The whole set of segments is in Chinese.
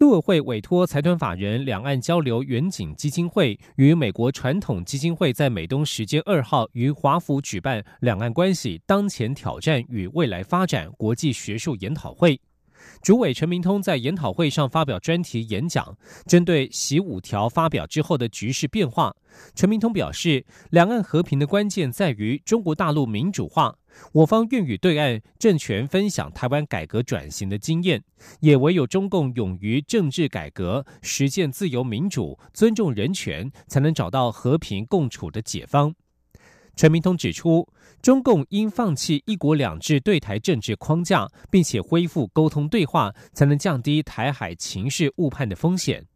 陆委会委托财团法人两岸交流远景基金会与美国传统基金会在美东时间二号于华府举办两岸关系当前挑战与未来发展国际学术研讨会。主委陈明通在研讨会上发表专题演讲，针对“习五条”发表之后的局势变化，陈明通表示，两岸和平的关键在于中国大陆民主化。我方愿与对岸政权分享台湾改革转型的经验，也唯有中共勇于政治改革，实践自由民主，尊重人权，才能找到和平共处的解方。陈明通指出，中共应放弃“一国两制”对台政治框架，并且恢复沟通对话，才能降低台海情势误判的风险。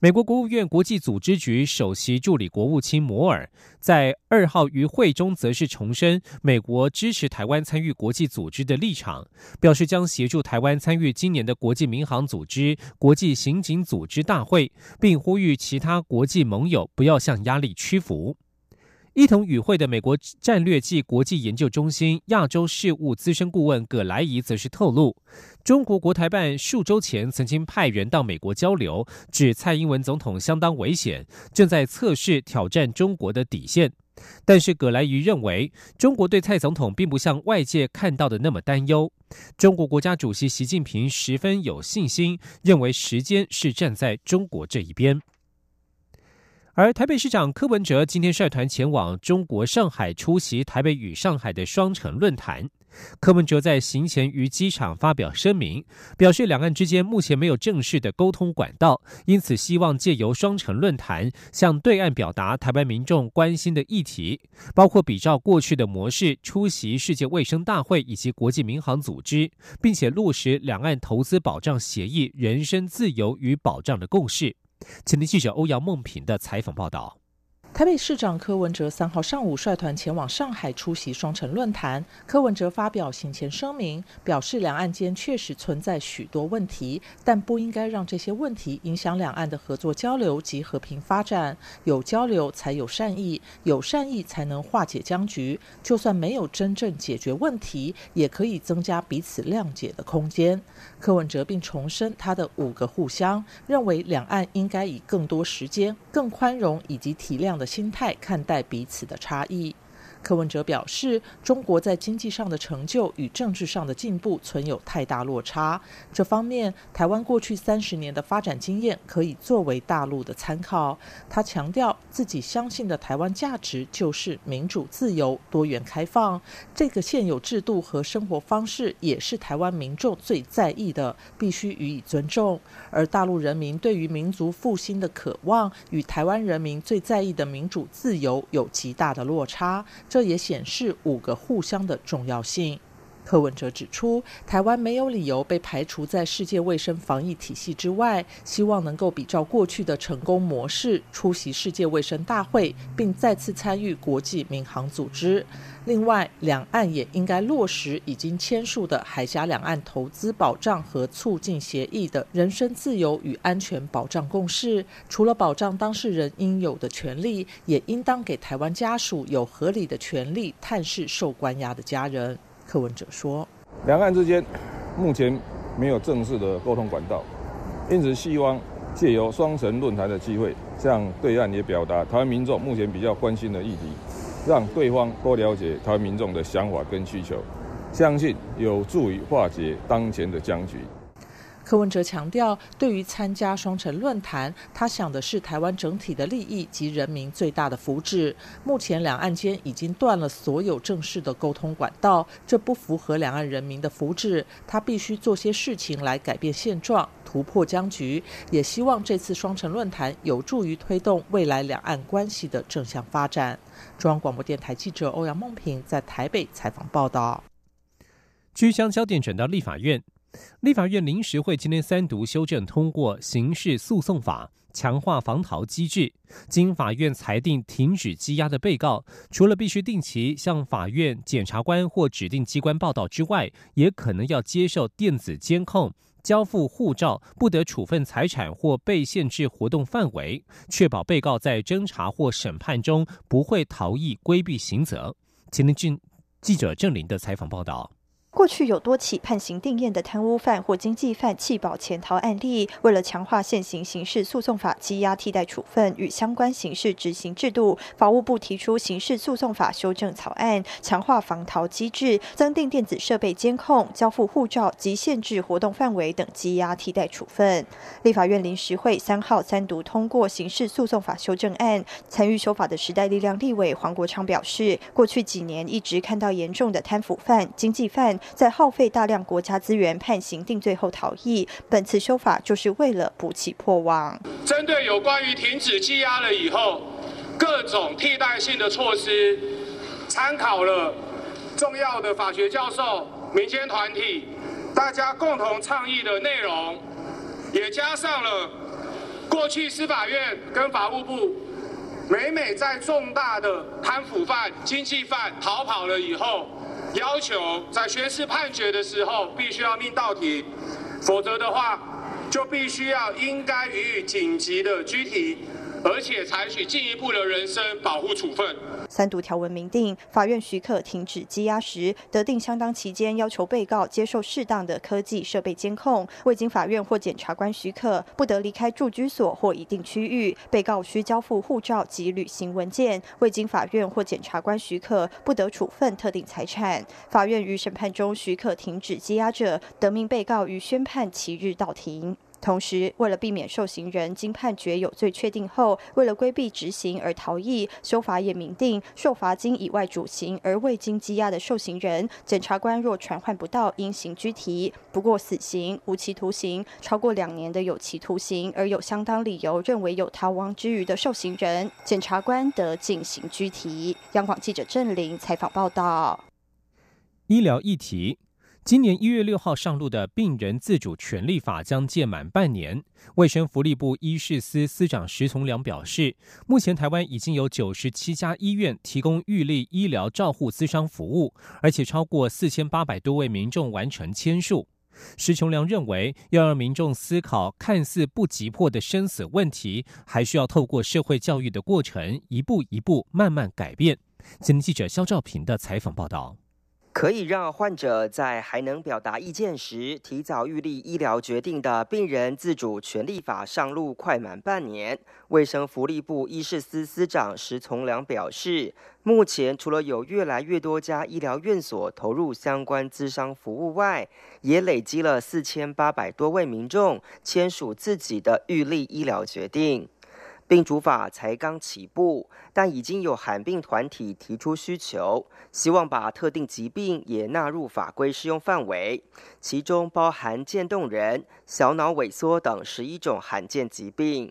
美国国务院国际组织局首席助理国务卿摩尔在二号与会中，则是重申美国支持台湾参与国际组织的立场，表示将协助台湾参与今年的国际民航组织、国际刑警组织大会，并呼吁其他国际盟友不要向压力屈服。一同与会的美国战略暨国际研究中心亚洲事务资深顾问葛莱仪则是透露，中国国台办数周前曾经派人到美国交流，指蔡英文总统相当危险，正在测试挑战中国的底线。但是葛莱仪认为，中国对蔡总统并不像外界看到的那么担忧。中国国家主席习近平十分有信心，认为时间是站在中国这一边。而台北市长柯文哲今天率团前往中国上海出席台北与上海的双城论坛。柯文哲在行前于机场发表声明，表示两岸之间目前没有正式的沟通管道，因此希望借由双城论坛向对岸表达台湾民众关心的议题，包括比照过去的模式出席世界卫生大会以及国际民航组织，并且落实两岸投资保障协议、人身自由与保障的共识。请听记者欧阳梦平的采访报道。台北市长柯文哲三号上午率团前往上海出席双城论坛。柯文哲发表行前声明，表示两岸间确实存在许多问题，但不应该让这些问题影响两岸的合作交流及和平发展。有交流才有善意，有善意才能化解僵局。就算没有真正解决问题，也可以增加彼此谅解的空间。柯文哲并重申他的五个互相，认为两岸应该以更多时间、更宽容以及体谅的心态看待彼此的差异。柯文哲表示，中国在经济上的成就与政治上的进步存有太大落差。这方面，台湾过去三十年的发展经验可以作为大陆的参考。他强调，自己相信的台湾价值就是民主、自由、多元、开放。这个现有制度和生活方式也是台湾民众最在意的，必须予以尊重。而大陆人民对于民族复兴的渴望，与台湾人民最在意的民主、自由有极大的落差。这也显示五个互相的重要性。柯文哲指出，台湾没有理由被排除在世界卫生防疫体系之外，希望能够比照过去的成功模式，出席世界卫生大会，并再次参与国际民航组织。另外，两岸也应该落实已经签署的海峡两岸投资保障和促进协议的人身自由与安全保障共识。除了保障当事人应有的权利，也应当给台湾家属有合理的权利探视受关押的家人。柯文哲说：“两岸之间目前没有正式的沟通管道，因此希望借由双城论坛的机会，向对岸也表达台湾民众目前比较关心的议题。”让对方多了解台湾民众的想法跟需求，相信有助于化解当前的僵局。柯文哲强调，对于参加双城论坛，他想的是台湾整体的利益及人民最大的福祉。目前两岸间已经断了所有正式的沟通管道，这不符合两岸人民的福祉。他必须做些事情来改变现状，突破僵局。也希望这次双城论坛有助于推动未来两岸关系的正向发展。中央广播电台记者欧阳梦平在台北采访报道。据将焦点转到立法院，立法院临时会今天三读修正通过刑事诉讼法，强化防逃机制。经法院裁定停止羁押的被告，除了必须定期向法院、检察官或指定机关报到之外，也可能要接受电子监控、交付护照、不得处分财产或被限制活动范围，确保被告在侦查或审判中不会逃逸、规避刑责。前天俊记者郑林的采访报道。过去有多起判刑定验的贪污犯或经济犯弃保潜逃案例，为了强化现行刑事诉讼法羁押替代处分与相关刑事执行制度，法务部提出刑事诉讼法修正草案，强化防逃机制，增订电子设备监控、交付护照及限制活动范围等羁押替代处分。立法院临时会三号三读通过刑事诉讼法修正案，参与修法的时代力量立委黄国昌表示，过去几年一直看到严重的贪腐犯、经济犯。在耗费大量国家资源判刑定罪后逃逸，本次修法就是为了补起破网。针对有关于停止羁押了以后各种替代性的措施，参考了重要的法学教授、民间团体大家共同倡议的内容，也加上了过去司法院跟法务部每每在重大的贪腐犯、经济犯逃跑了以后。要求在宣誓判决的时候，必须要命到庭，否则的话，就必须要应该予以紧急的拘提。而且采取进一步的人身保护处分。三读条文明定，法院许可停止羁押时，得定相当期间，要求被告接受适当的科技设备监控。未经法院或检察官许可，不得离开住居所或一定区域。被告需交付护照及旅行文件。未经法院或检察官许可，不得处分特定财产。法院于审判中许可停止羁押者，得命被告于宣判其日到庭。同时，为了避免受刑人经判决有罪确定后，为了规避执行而逃逸，修法也明定，受罚金以外主刑而未经羁押的受刑人，检察官若传唤不到，应行拘提。不过，死刑、无期徒刑、超过两年的有期徒刑，而有相当理由认为有逃亡之余的受刑人，检察官得进行拘提。央广记者郑玲采访报道。医疗议题。今年一月六号上路的《病人自主权利法》将届满半年。卫生福利部医事司司长石从良表示，目前台湾已经有九十七家医院提供预立医疗照护咨商服务，而且超过四千八百多位民众完成签署。石崇良认为，要让民众思考看似不急迫的生死问题，还需要透过社会教育的过程，一步一步慢慢改变。今天记者肖兆平的采访报道。可以让患者在还能表达意见时提早预立医疗决定的《病人自主权利法》上路快满半年。卫生福利部医事司司长石从良表示，目前除了有越来越多家医疗院所投入相关咨商服务外，也累积了四千八百多位民众签署自己的预立医疗决定。病主法才刚起步，但已经有罕病团体提出需求，希望把特定疾病也纳入法规适用范围，其中包含渐冻人、小脑萎缩等十一种罕见疾病。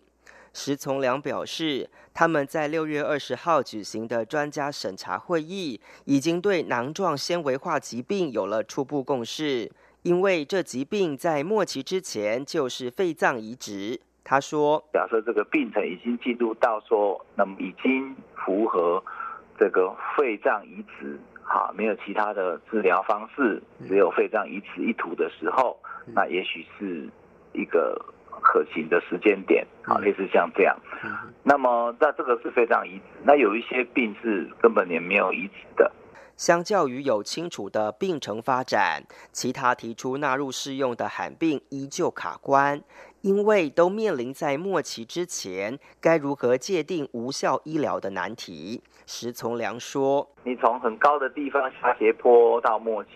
石从良表示，他们在六月二十号举行的专家审查会议，已经对囊状纤维化疾病有了初步共识，因为这疾病在末期之前就是肺脏移植。他说：“假设这个病程已经进入到说，那么已经符合这个肺脏移植，哈，没有其他的治疗方式，只有肺脏移植一途的时候，那也许是一个可行的时间点，啊，类似像这样。那么，那这个是肺脏移植，那有一些病是根本也没有移植的。相较于有清楚的病程发展，其他提出纳入适用的罕病依旧卡关。”因为都面临在末期之前，该如何界定无效医疗的难题。石从良说：“你从很高的地方下斜坡到末期，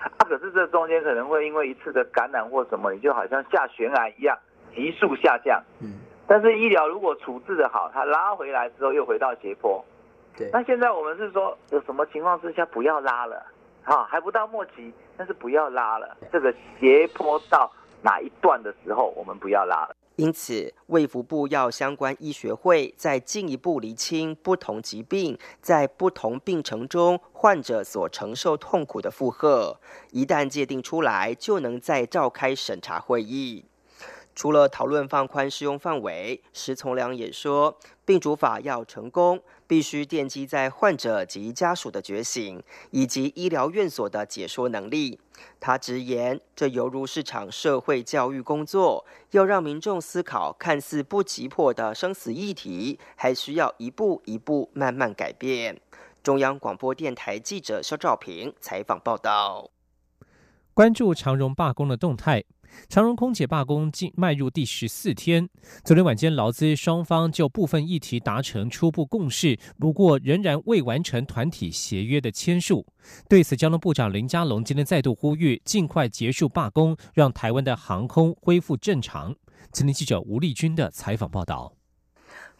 啊，可是这中间可能会因为一次的感染或什么，你就好像下悬崖一样，急速下降。嗯，但是医疗如果处置的好，它拉回来之后又回到斜坡。对，那现在我们是说，有什么情况之下不要拉了？啊，还不到末期，但是不要拉了，这个斜坡到。”哪一段的时候，我们不要拉了。因此，卫福部要相关医学会再进一步厘清不同疾病在不同病程中患者所承受痛苦的负荷，一旦界定出来，就能再召开审查会议。除了讨论放宽适用范围，石从良也说，病主法要成功，必须奠基在患者及家属的觉醒，以及医疗院所的解说能力。他直言，这犹如是场社会教育工作，要让民众思考看似不急迫的生死议题，还需要一步一步慢慢改变。中央广播电台记者肖兆平采访报道。关注长荣罢工的动态。长荣空姐罢工进迈入第十四天，昨天晚间劳资双方就部分议题达成初步共识，不过仍然未完成团体协约的签署。对此，交通部长林佳龙今天再度呼吁尽快结束罢工，让台湾的航空恢复正常。今天记者吴丽君的采访报道。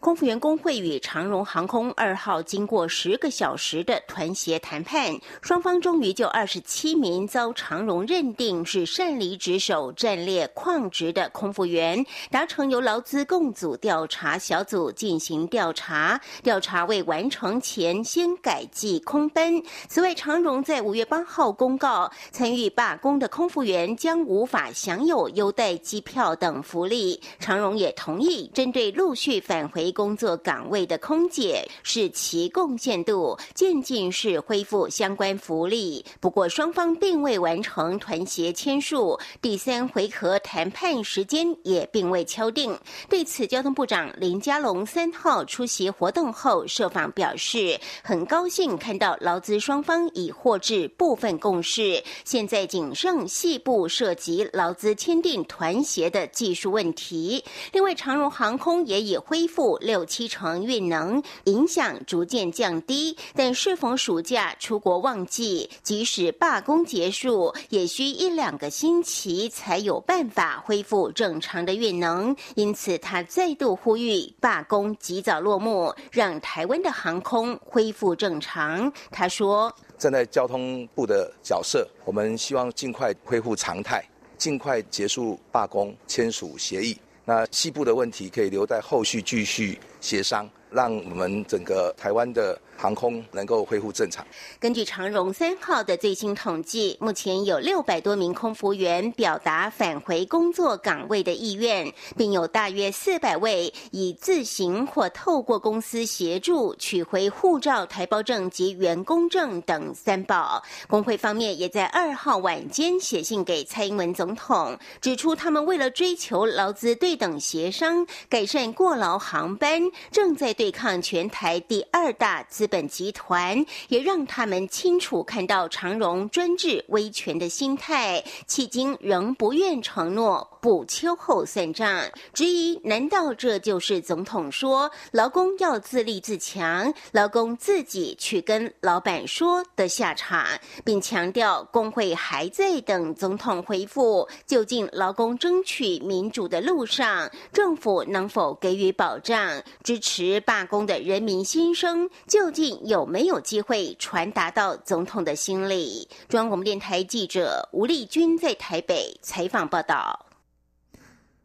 空服员工会与长荣航空二号经过十个小时的团协谈判，双方终于就二十七名遭长荣认定是擅离职守、战列旷职的空服员，达成由劳资共组调查小组进行调查。调查未完成前，先改计空班。此外，长荣在五月八号公告，参与罢工的空服员将无法享有优待机票等福利。长荣也同意针对陆续返回。工作岗位的空姐是其贡献度渐进式恢复相关福利，不过双方并未完成团协签署，第三回合谈判时间也并未敲定。对此，交通部长林佳龙三号出席活动后受访表示，很高兴看到劳资双方已获致部分共识，现在仅剩细部涉及劳资签订团协的技术问题。另外，长荣航空也已恢复。六七成运能，影响逐渐降低。但适逢暑假出国旺季，即使罢工结束，也需一两个星期才有办法恢复正常的运能。因此，他再度呼吁罢工及早落幕，让台湾的航空恢复正常。他说：“站在交通部的角色，我们希望尽快恢复常态，尽快结束罢工，签署协议。”那西部的问题可以留在后续继续协商，让我们整个台湾的。航空能够恢复正常。根据长荣三号的最新统计，目前有六百多名空服员表达返回工作岗位的意愿，并有大约四百位以自行或透过公司协助取回护照、台胞证及员工证等三宝。工会方面也在二号晚间写信给蔡英文总统，指出他们为了追求劳资对等协商、改善过劳航班，正在对对抗全台第二大资。本集团也让他们清楚看到长荣专制威权的心态，迄今仍不愿承诺不秋后算账。质疑：难道这就是总统说劳工要自立自强，劳工自己去跟老板说的下场？并强调工会还在等总统回复。究竟劳工争取民主的路上，政府能否给予保障？支持罢工的人民心声究。竟有没有机会传达到总统的心里？中央广播电台记者吴丽君在台北采访报道。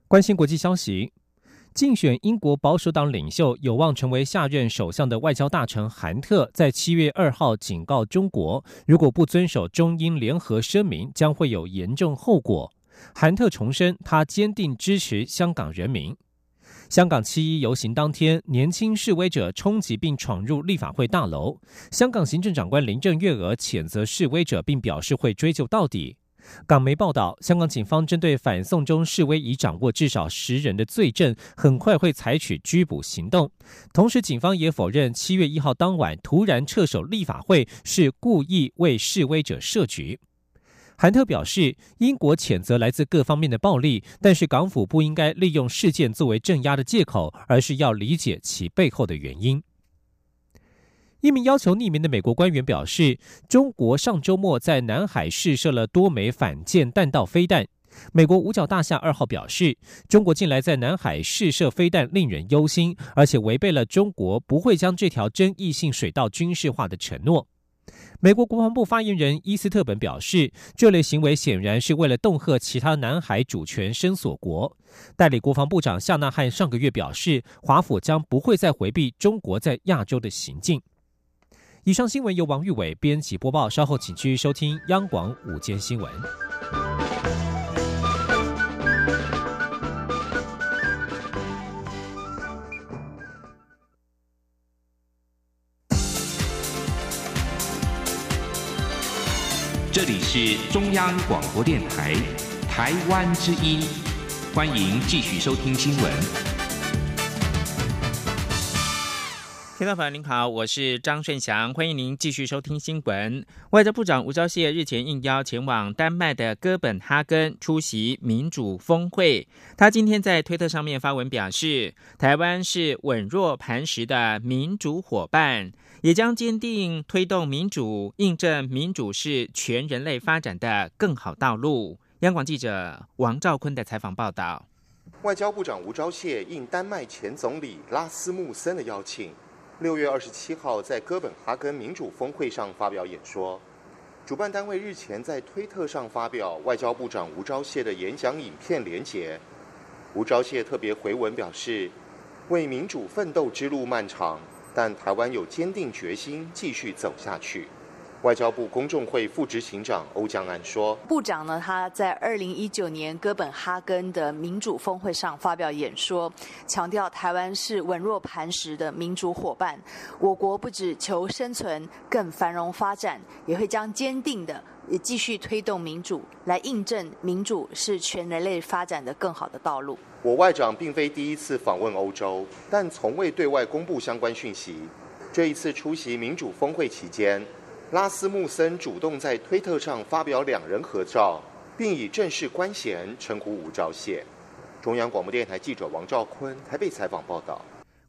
关心国际消息，竞选英国保守党领袖、有望成为下任首相的外交大臣韩特，在七月二号警告中国，如果不遵守中英联合声明，将会有严重后果。韩特重申，他坚定支持香港人民。香港七一游行当天，年轻示威者冲击并闯入立法会大楼。香港行政长官林郑月娥谴责示威者，并表示会追究到底。港媒报道，香港警方针对反送中示威已掌握至少十人的罪证，很快会采取拘捕行动。同时，警方也否认七月一号当晚突然撤守立法会是故意为示威者设局。韩特表示，英国谴责来自各方面的暴力，但是港府不应该利用事件作为镇压的借口，而是要理解其背后的原因。一名要求匿名的美国官员表示，中国上周末在南海试射了多枚反舰弹道飞弹。美国五角大厦二号表示，中国近来在南海试射飞弹令人忧心，而且违背了中国不会将这条争议性水道军事化的承诺。美国国防部发言人伊斯特本表示，这类行为显然是为了恫吓其他南海主权伸索国。代理国防部长夏纳汉上个月表示，华府将不会再回避中国在亚洲的行径。以上新闻由王玉伟编辑播报，稍后请继续收听央广午间新闻。这里是中央广播电台，台湾之音，欢迎继续收听新闻。听众朋友您好，我是张顺祥，欢迎您继续收听新闻。外交部长吴钊燮日前应邀前往丹麦的哥本哈根出席民主峰会，他今天在推特上面发文表示，台湾是稳若磐石的民主伙伴。也将坚定推动民主，印证民主是全人类发展的更好道路。央广记者王兆坤的采访报道。外交部长吴钊燮应丹麦前总理拉斯穆森的邀请，六月二十七号在哥本哈根民主峰会上发表演说。主办单位日前在推特上发表外交部长吴钊燮的演讲影片连结。吴钊燮特别回文表示，为民主奋斗之路漫长。但台湾有坚定决心继续走下去。外交部公众会副执行长欧江安说：“部长呢，他在二零一九年哥本哈根的民主峰会上发表演说，强调台湾是稳若磐石的民主伙伴。我国不只求生存，更繁荣发展，也会将坚定的也继续推动民主，来印证民主是全人类发展的更好的道路。”我外长并非第一次访问欧洲，但从未对外公布相关讯息。这一次出席民主峰会期间，拉斯穆森主动在推特上发表两人合照，并以正式官衔称呼吴钊燮。中央广播电台记者王兆坤台北采访报道。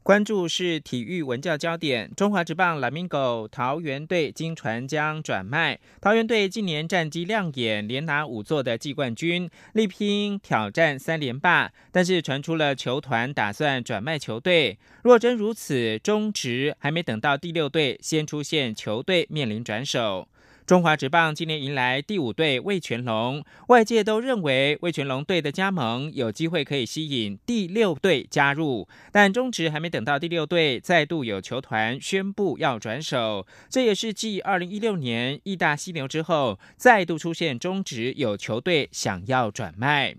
关注是体育文教焦点。中华职棒蓝明狗桃园队经传将转卖，桃园队今年战绩亮眼，连拿五座的季冠军，力拼挑战三连霸。但是传出了球团打算转卖球队，若真如此，中职还没等到第六队，先出现球队面临转手。中华职棒今年迎来第五队魏全龙，外界都认为魏全龙队的加盟有机会可以吸引第六队加入，但中职还没等到第六队，再度有球团宣布要转手，这也是继二零一六年义大犀牛之后，再度出现中职有球队想要转卖。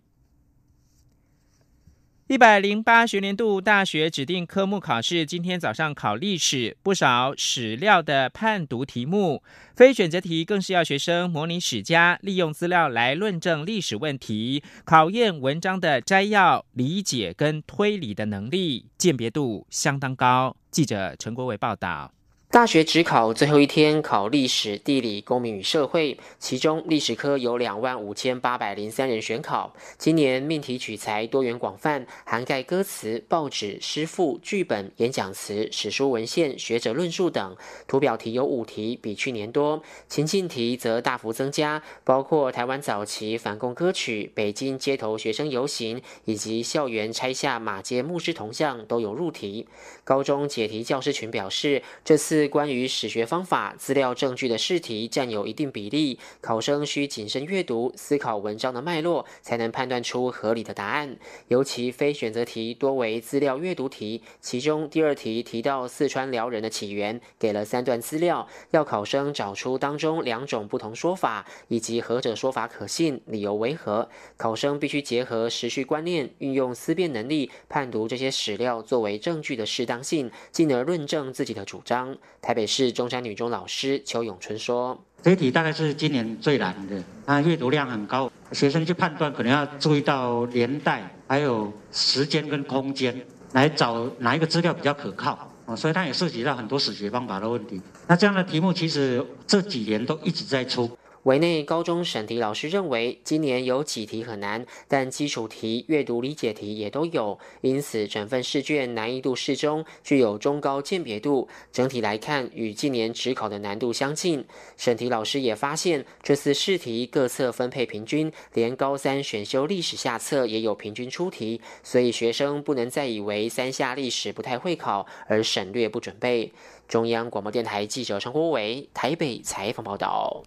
一百零八学年度大学指定科目考试，今天早上考历史，不少史料的判读题目，非选择题更是要学生模拟史家利用资料来论证历史问题，考验文章的摘要、理解跟推理的能力，鉴别度相当高。记者陈国伟报道。大学只考最后一天，考历史、地理、公民与社会，其中历史科有两万五千八百零三人选考。今年命题取材多元广泛，涵盖歌词、报纸、诗赋、剧本、演讲词、史书文献、学者论述等。图表题有五题，比去年多。情境题则大幅增加，包括台湾早期反共歌曲、北京街头学生游行以及校园拆下马街牧师铜像都有入题。高中解题教师群表示，这次。关于史学方法、资料证据的试题占有一定比例，考生需谨慎阅读、思考文章的脉络，才能判断出合理的答案。尤其非选择题多为资料阅读题，其中第二题提到四川辽人的起源，给了三段资料，要考生找出当中两种不同说法，以及何者说法可信，理由为何。考生必须结合时序观念，运用思辨能力，判读这些史料作为证据的适当性，进而论证自己的主张。台北市中山女中老师邱永春说：“这一题大概是今年最难的，它阅读量很高，学生去判断可能要注意到年代，还有时间跟空间，来找哪一个资料比较可靠。啊，所以它也涉及到很多史学方法的问题。那这样的题目其实这几年都一直在出。”委内高中审题老师认为，今年有几题很难，但基础题、阅读理解题也都有，因此整份试卷难易度适中，具有中高鉴别度。整体来看，与近年职考的难度相近。审题老师也发现，这次试题各册分配平均，连高三选修历史下册也有平均出题，所以学生不能再以为三下历史不太会考而省略不准备。中央广播电台记者陈国伟台北采访报道。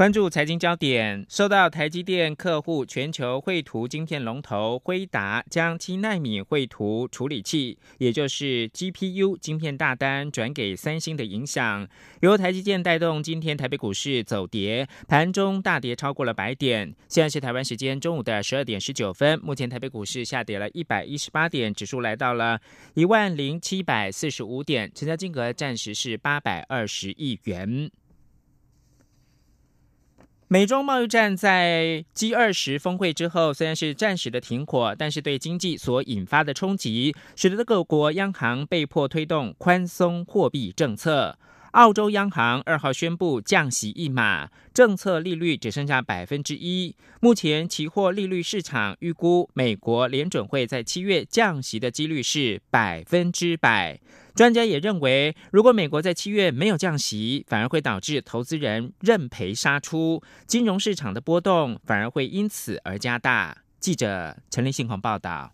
关注财经焦点，受到台积电客户全球绘图晶片龙头辉达将七纳米绘图处理器，也就是 GPU 晶片大单转给三星的影响，由台积电带动今天台北股市走跌，盘中大跌超过了百点。现在是台湾时间中午的十二点十九分，目前台北股市下跌了一百一十八点，指数来到了一万零七百四十五点，成交金额暂时是八百二十亿元。美中贸易战在 G 二十峰会之后，虽然是暂时的停火，但是对经济所引发的冲击，使得各国央行被迫推动宽松货币政策。澳洲央行二号宣布降息一码，政策利率只剩下百分之一。目前期货利率市场预估，美国联准会在七月降息的几率是百分之百。专家也认为，如果美国在七月没有降息，反而会导致投资人认赔杀出，金融市场的波动反而会因此而加大。记者陈立信报道。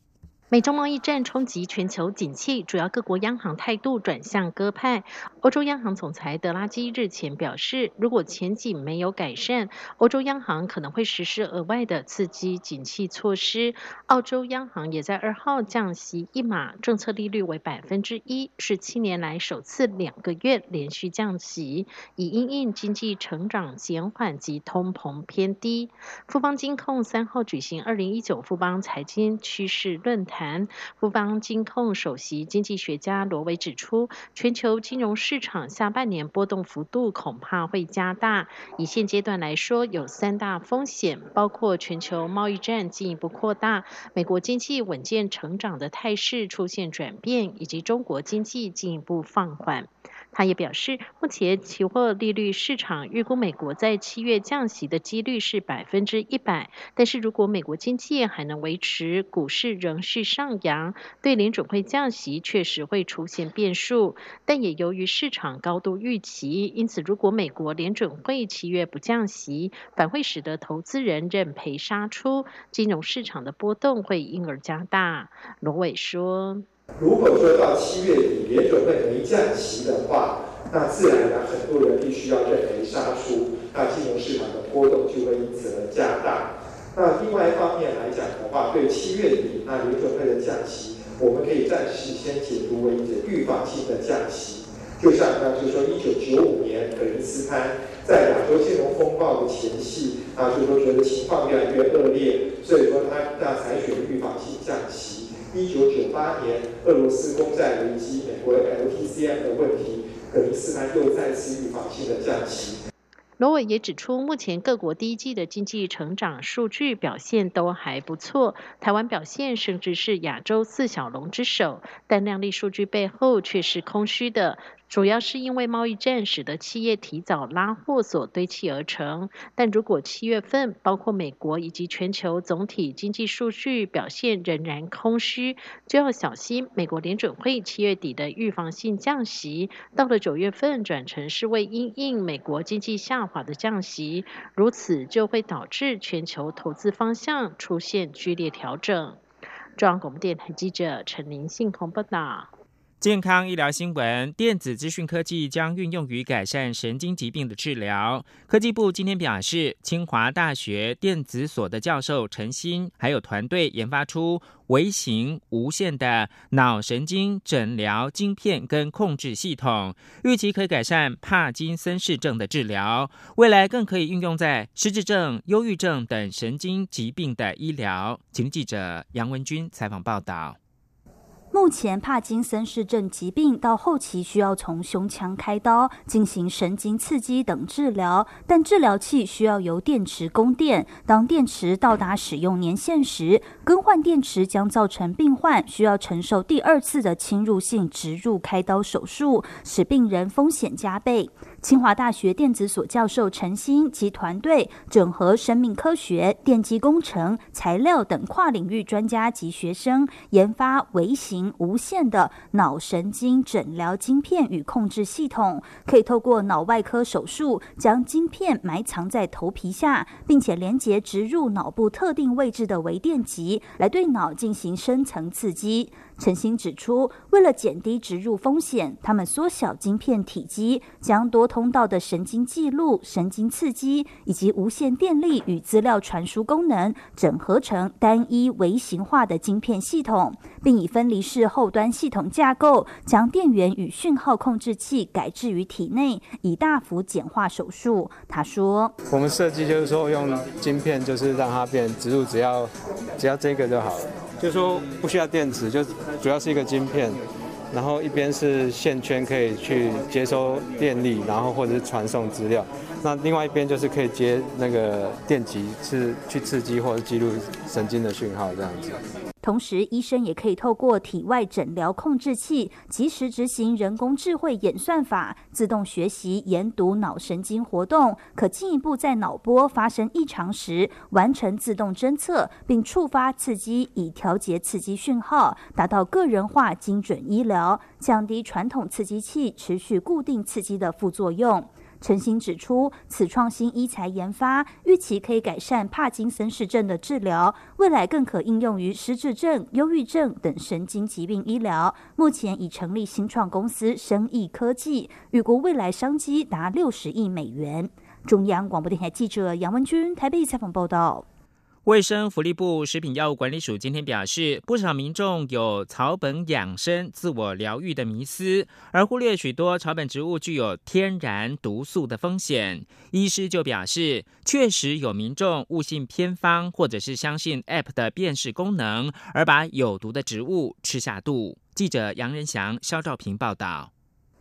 美中贸易战冲击全球景气，主要各国央行态度转向鸽派。欧洲央行总裁德拉基日前表示，如果前景没有改善，欧洲央行可能会实施额外的刺激景气措施。澳洲央行也在二号降息一码，政策利率为百分之一，是七年来首次两个月连续降息，以因应经济成长减缓及通膨偏低。富邦金控三号举行二零一九富邦财经趋势论坛。谈，富邦金控首席经济学家罗伟指出，全球金融市场下半年波动幅度恐怕会加大。以现阶段来说，有三大风险，包括全球贸易战进一步扩大、美国经济稳健成长的态势出现转变，以及中国经济进一步放缓。他也表示，目前期货利率市场预估美国在七月降息的几率是百分之一百，但是如果美国经济还能维持，股市仍是上扬，对联准会降息确实会出现变数。但也由于市场高度预期，因此如果美国联准会七月不降息，反会使得投资人认赔杀出，金融市场的波动会因而加大。罗伟说。如果说到七月底联准会没降息的话，那自然而然很多人必须要认赔杀出，那金融市场的波动就会因此而加大。那另外一方面来讲的话，对七月底那联准会的降息，我们可以暂时先解读为一个预防性的降息。就像呢，就是说一九九五年格林斯潘在亚洲金融风暴的前夕，啊，就是说觉得情况越来越恶劣，所以说他那采取了预防性降息。一九九八年，俄罗斯公债危机，美国 LTCM 的问题，格林斯他又再次预防性的降息。罗伟也指出，目前各国第一季的经济成长数据表现都还不错，台湾表现甚至是亚洲四小龙之首，但量丽数据背后却是空虚的。主要是因为贸易战使得企业提早拉货所堆砌而成，但如果七月份包括美国以及全球总体经济数据表现仍然空虚，就要小心美国联准会七月底的预防性降息，到了九月份转成是为因应美国经济下滑的降息，如此就会导致全球投资方向出现剧烈调整。中央广播电台记者陈林信报道。健康医疗新闻：电子资讯科技将运用于改善神经疾病的治疗。科技部今天表示，清华大学电子所的教授陈鑫还有团队研发出微型无线的脑神经诊疗晶片跟控制系统，预期可以改善帕金森氏症的治疗，未来更可以运用在失智症、忧郁症等神经疾病的医疗。请记者杨文君采访报道。目前帕金森氏症疾病到后期需要从胸腔开刀进行神经刺激等治疗，但治疗器需要由电池供电。当电池到达使用年限时，更换电池将造成病患需要承受第二次的侵入性植入开刀手术，使病人风险加倍。清华大学电子所教授陈鑫及团队整合生命科学、电机工程、材料等跨领域专家及学生，研发微型无线的脑神经诊疗晶片与控制系统，可以透过脑外科手术将晶片埋藏在头皮下，并且连接植入脑部特定位置的微电极，来对脑进行深层刺激。陈星指出，为了减低植入风险，他们缩小晶片体积，将多通道的神经记录、神经刺激以及无线电力与资料传输功能整合成单一微型化的晶片系统，并以分离式后端系统架构，将电源与讯号控制器改置于体内，以大幅简化手术。他说：“我们设计就是说，用晶片就是让它变植入，只要只要这个就好了。”就说不需要电池，就主要是一个晶片，然后一边是线圈可以去接收电力，然后或者是传送资料，那另外一边就是可以接那个电极，是去刺激或者记录神经的讯号这样子。同时，医生也可以透过体外诊疗控制器，及时执行人工智慧演算法，自动学习研读脑神经活动，可进一步在脑波发生异常时完成自动侦测，并触发刺激，以调节刺激讯号，达到个人化精准医疗，降低传统刺激器持续固定刺激的副作用。陈兴指出，此创新医材研发预期可以改善帕金森氏症的治疗，未来更可应用于失智症、忧郁症等神经疾病医疗。目前已成立新创公司生意科技，预估未来商机达六十亿美元。中央广播电台记者杨文君台北采访报道。卫生福利部食品药物管理署今天表示，不少民众有草本养生、自我疗愈的迷思，而忽略许多草本植物具有天然毒素的风险。医师就表示，确实有民众误信偏方，或者是相信 App 的辨识功能，而把有毒的植物吃下肚。记者杨仁祥、肖兆平报道。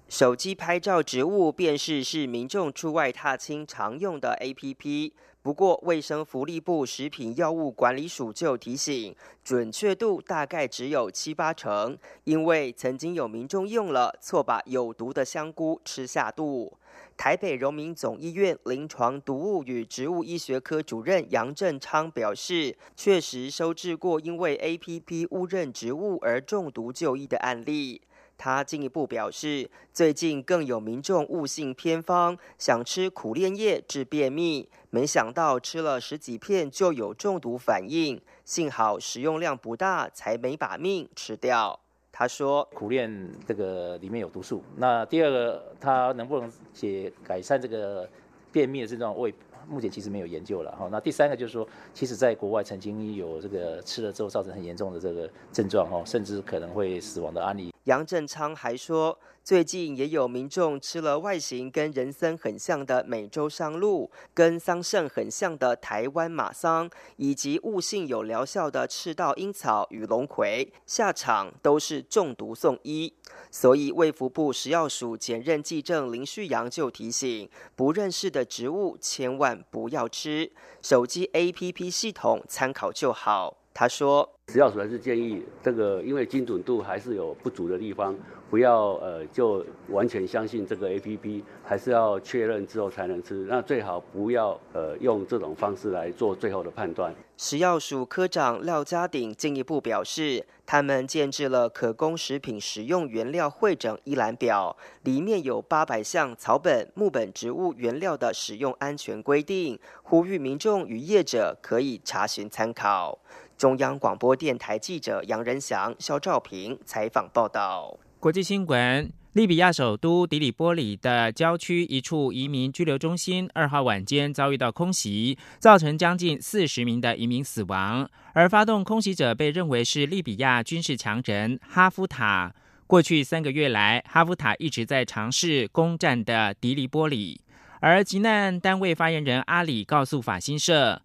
手机拍照植物辨识是民众出外踏青常用的 APP。不过，卫生福利部食品药物管理署就提醒，准确度大概只有七八成，因为曾经有民众用了错把有毒的香菇吃下肚。台北荣民总医院临床毒物与植物医学科主任杨正昌表示，确实收治过因为 APP 误认植物而中毒就医的案例。他进一步表示，最近更有民众误信偏方，想吃苦楝叶治便秘，没想到吃了十几片就有中毒反应，幸好食用量不大，才没把命吃掉。他说，苦楝这个里面有毒素，那第二个，它能不能解改善这个便秘的症状，胃目前其实没有研究了哈。那第三个就是说，其实在国外曾经有这个吃了之后造成很严重的这个症状哈，甚至可能会死亡的案例。杨振昌还说，最近也有民众吃了外形跟人参很像的美洲桑露，跟桑葚很像的台湾马桑，以及悟性有疗效的赤道樱草与龙葵，下场都是中毒送医。所以卫福部食药署检任技正林旭阳就提醒，不认识的植物千万不要吃，手机 APP 系统参考就好。他说。食药署还是建议这个，因为精准度还是有不足的地方，不要呃就完全相信这个 A P P，还是要确认之后才能吃。那最好不要呃用这种方式来做最后的判断。食药署科长廖家鼎进一步表示，他们建制了可供食品食用原料会诊一览表，里面有八百项草本、木本植物原料的使用安全规定，呼吁民众与业者可以查询参考。中央广播电台记者杨仁祥、肖兆平采访报道。国际新闻：利比亚首都迪里波里的郊区一处移民拘留中心，二号晚间遭遇到空袭，造成将近四十名的移民死亡。而发动空袭者被认为是利比亚军事强人哈夫塔。过去三个月来，哈夫塔一直在尝试攻占的迪里波里。而急难单位发言人阿里告诉法新社。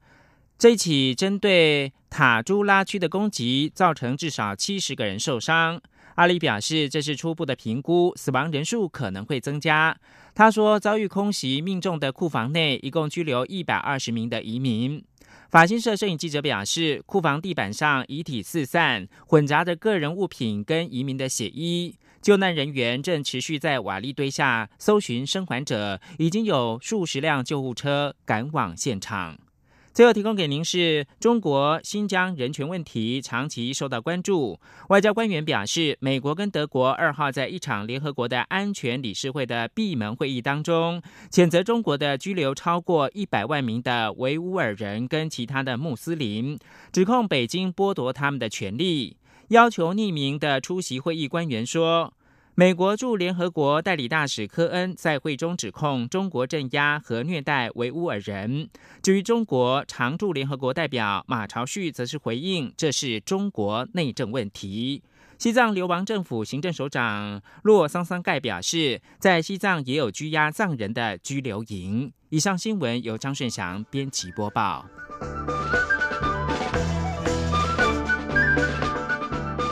这起针对塔朱拉区的攻击造成至少七十个人受伤。阿里表示，这是初步的评估，死亡人数可能会增加。他说，遭遇空袭命中的库房内，一共拘留一百二十名的移民。法新社摄影记者表示，库房地板上遗体四散，混杂着个人物品跟移民的血衣。救难人员正持续在瓦砾堆下搜寻生还者，已经有数十辆救护车赶往现场。最后提供给您是中国新疆人权问题长期受到关注。外交官员表示，美国跟德国二号在一场联合国的安全理事会的闭门会议当中，谴责中国的拘留超过一百万名的维吾尔人跟其他的穆斯林，指控北京剥夺他们的权利，要求匿名的出席会议官员说。美国驻联合国代理大使科恩在会中指控中国镇压和虐待维吾尔人。至于中国常驻联合国代表马朝旭，则是回应这是中国内政问题。西藏流亡政府行政首长洛桑桑盖表示，在西藏也有拘押藏人的拘留营。以上新闻由张顺祥编辑播报。